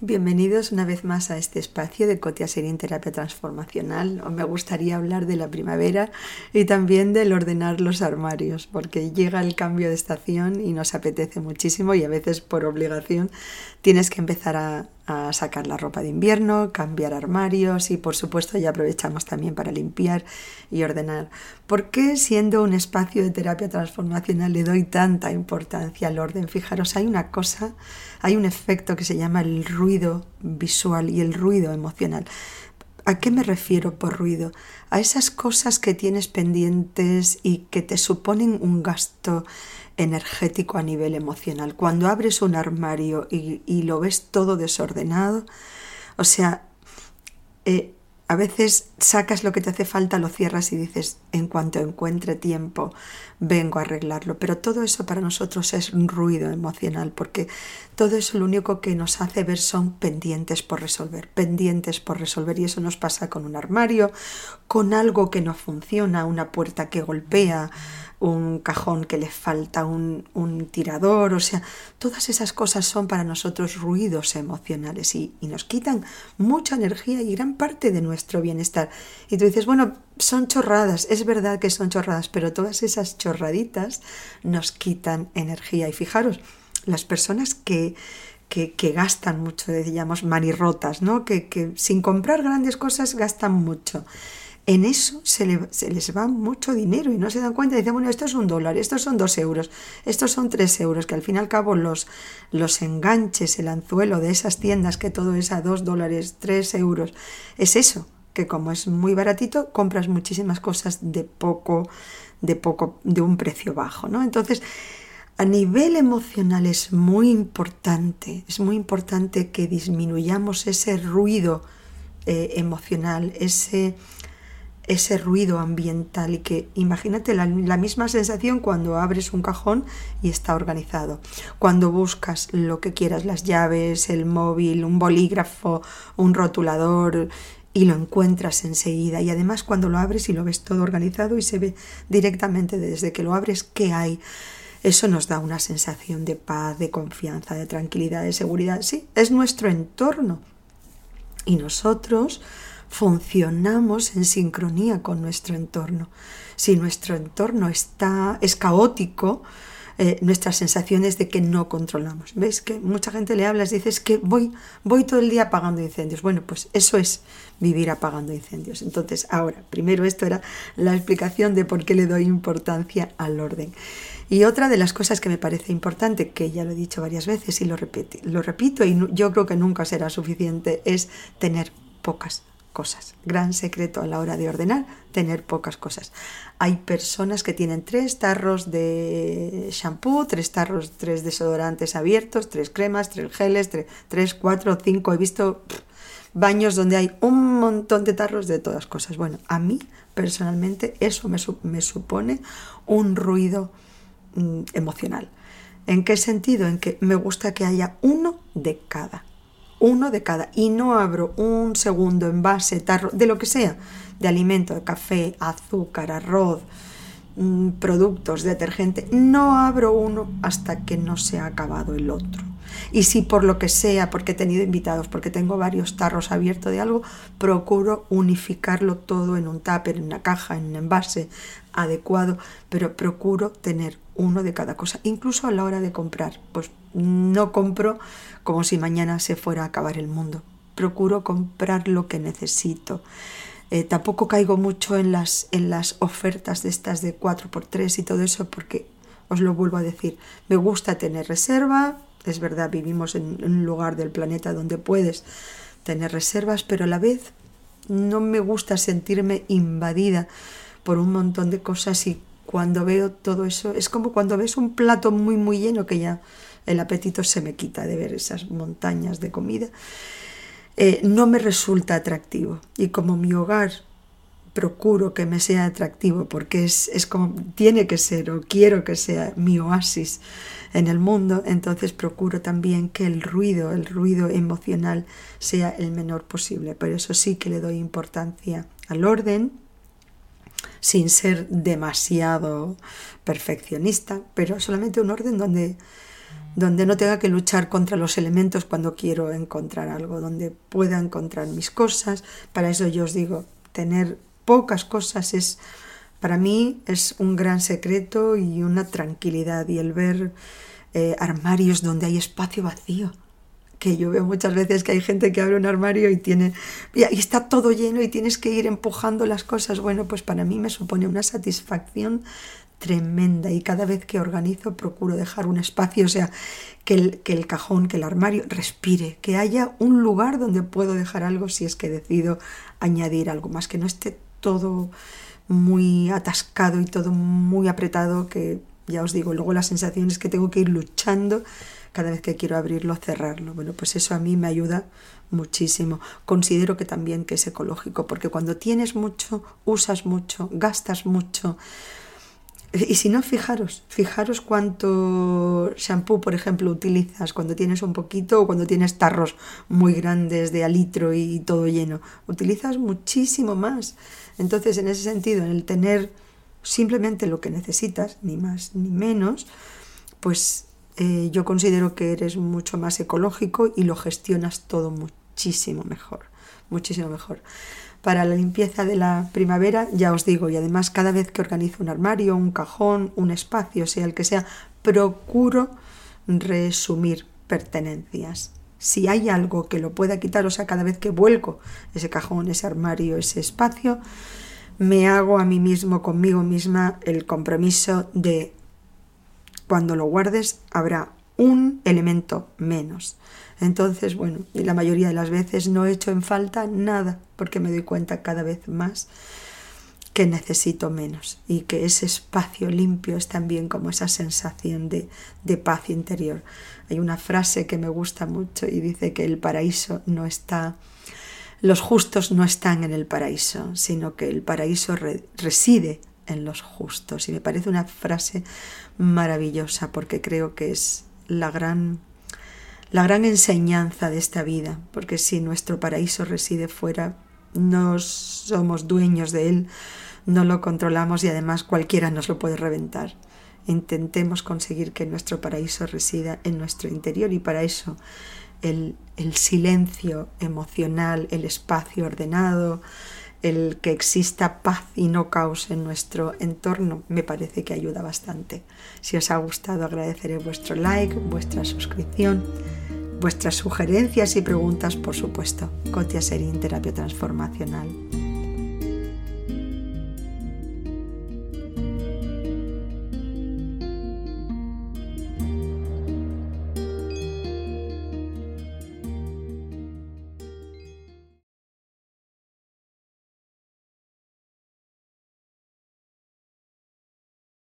Bienvenidos una vez más a este espacio de Cotia Serín Terapia Transformacional. Me gustaría hablar de la primavera y también del ordenar los armarios, porque llega el cambio de estación y nos apetece muchísimo y a veces por obligación tienes que empezar a, a sacar la ropa de invierno, cambiar armarios y por supuesto ya aprovechamos también para limpiar y ordenar. ¿Por qué siendo un espacio de terapia transformacional le doy tanta importancia al orden? Fijaros, hay una cosa, hay un efecto que se llama el ruido visual y el ruido emocional. ¿A qué me refiero por ruido? A esas cosas que tienes pendientes y que te suponen un gasto energético a nivel emocional. Cuando abres un armario y, lo ves todo desordenado, o sea, eh, a veces sacas lo que te hace falta, lo cierras y dices, en cuanto encuentre tiempo, vengo a arreglarlo. Pero todo eso para nosotros es un ruido emocional, porque todo eso lo único que nos hace ver son pendientes por resolver, pendientes por resolver. Y eso nos pasa con un armario, con algo que no funciona, una puerta que golpea, un cajón que le falta un, tirador, o sea, todas esas cosas son para nosotros ruidos emocionales y, y, nos quitan mucha energía y gran parte de nuestro bienestar. Y tú dices, bueno, son chorradas, es verdad que son chorradas, pero todas esas chorraditas nos quitan energía. Y fijaros, las personas que, que, que, gastan mucho, decíamos, manirrotas, ¿no? Que, que sin comprar grandes cosas gastan mucho en eso se, les va mucho dinero y no se dan cuenta. Dicen, bueno, esto es un dólar, estos son dos euros, estos son tres euros, que al fin y al cabo los, los enganches, el anzuelo de esas tiendas que todo es a dos dólares, tres euros, es eso, que como es muy baratito, compras muchísimas cosas de poco, de poco, de un precio bajo, ¿no? Entonces, a nivel emocional es muy importante, es muy importante que disminuyamos ese ruido eh, emocional, ese ese ruido ambiental y que imagínate la, misma sensación cuando abres un cajón y está organizado, cuando buscas lo que quieras, las llaves, el móvil, un bolígrafo, un rotulador y lo encuentras enseguida y además cuando lo abres y lo ves todo organizado y se ve directamente desde que lo abres qué hay. Eso nos da una sensación de paz, de confianza, de tranquilidad, de seguridad. Sí, es nuestro entorno. Y nosotros funcionamos en sincronía con nuestro entorno. Si nuestro entorno está, es caótico, eh, nuestras sensaciones de que no controlamos. ¿Veis que mucha gente le hablas, dices que voy, voy todo el día apagando incendios? Bueno, pues eso es vivir apagando incendios. Entonces, ahora, primero esto era la explicación de por qué le doy importancia al orden. Y otra de las cosas que me parece importante, que ya lo he dicho varias veces y lo, repito, lo repito y yo creo que nunca será suficiente, es tener pocas cosas. Gran secreto a la hora de ordenar, tener pocas cosas. Hay personas que tienen tres tarros de shampoo, tres tarros, tres desodorantes abiertos, tres cremas, tres geles, tres, cuatro, cinco. He visto baños donde hay un montón de tarros de todas cosas. Bueno, a mí personalmente eso me, me supone un ruido mm, emocional. ¿En qué sentido? En que me gusta que haya uno de cada uno de cada y no abro un segundo envase, tarro, de lo que sea, de alimento, de café, azúcar, arroz, mm, productos, detergente, no abro uno hasta que no se ha acabado el otro. Y si por lo que sea, porque he tenido invitados, porque tengo varios tarros abiertos de algo, procuro unificarlo todo en un tupper, en una caja, en un envase adecuado, pero procuro tener uno de cada cosa, incluso a la hora de comprar. Pues no compro como si mañana se fuera a acabar el mundo. Procuro comprar lo que necesito. Eh, tampoco caigo mucho en las, en las ofertas de estas de 4x3 y todo eso porque os lo vuelvo a decir, me gusta tener reserva, es verdad, vivimos en un lugar del planeta donde puedes tener reservas, pero a la vez no me gusta sentirme invadida por un montón de cosas y cuando veo todo eso es como cuando ves un plato muy muy lleno que ya el apetito se me quita de ver esas montañas de comida. Eh, no me resulta atractivo y como mi hogar procuro que me sea atractivo porque es, es, como tiene que ser o quiero que sea mi oasis en el mundo, entonces procuro también que el ruido, el ruido emocional sea el menor posible. Por eso sí que le doy importancia al orden, sin ser demasiado perfeccionista, pero solamente un orden donde, donde no tenga que luchar contra los elementos cuando quiero encontrar algo, donde pueda encontrar mis cosas. Para eso yo os digo, tener pocas cosas es, para mí, es un gran secreto y una tranquilidad y el ver eh, armarios donde hay espacio vacío que yo veo muchas veces que hay gente que abre un armario y tiene y está todo lleno y tienes que ir empujando las cosas. Bueno, pues para mí me supone una satisfacción tremenda y cada vez que organizo procuro dejar un espacio, o sea, que el, que el cajón, que el armario respire, que haya un lugar donde puedo dejar algo si es que decido añadir algo más, que no esté todo muy atascado y todo muy apretado, que ya os digo, luego la sensación es que tengo que ir luchando cada vez que quiero abrirlo, cerrarlo. Bueno, pues eso a mí me ayuda muchísimo. Considero que también que es ecológico, porque cuando tienes mucho, usas mucho, gastas mucho. Y si no, fijaros, fijaros cuánto shampoo, por ejemplo, utilizas cuando tienes un poquito o cuando tienes tarros muy grandes de alitro y todo lleno. Utilizas muchísimo más. Entonces, en ese sentido, en el tener simplemente lo que necesitas, ni más ni menos, pues eh, yo considero que eres mucho más ecológico y lo gestionas todo muchísimo mejor, muchísimo mejor. Para la limpieza de la primavera, ya os digo, y además cada vez que organizo un armario, un cajón, un espacio, sea el que sea, procuro resumir pertenencias. Si hay algo que lo pueda quitar, o sea, cada vez que vuelco ese cajón, ese armario, ese espacio, me hago a mí mismo, conmigo misma, el compromiso de cuando lo guardes habrá un elemento menos. Entonces, bueno, y la mayoría de las veces no he hecho en falta nada porque me doy cuenta cada vez más que necesito menos y que ese espacio limpio es también como esa sensación de, de paz interior. Hay una frase que me gusta mucho y dice que el paraíso no está, los justos no están en el paraíso, sino que el paraíso reside en los justos. Y me parece una frase maravillosa porque creo que es la gran, la gran enseñanza de esta vida, porque si nuestro paraíso reside fuera, no somos dueños de él, no lo controlamos y además cualquiera nos lo puede reventar. Intentemos conseguir que nuestro paraíso resida en nuestro interior y para eso el, el silencio emocional, el espacio ordenado, el que exista paz y no caos en nuestro entorno me parece que ayuda bastante. Si os ha gustado agradeceré vuestro like, vuestra suscripción, vuestras sugerencias y preguntas, por supuesto. Cotia Serín Terapia Transformacional.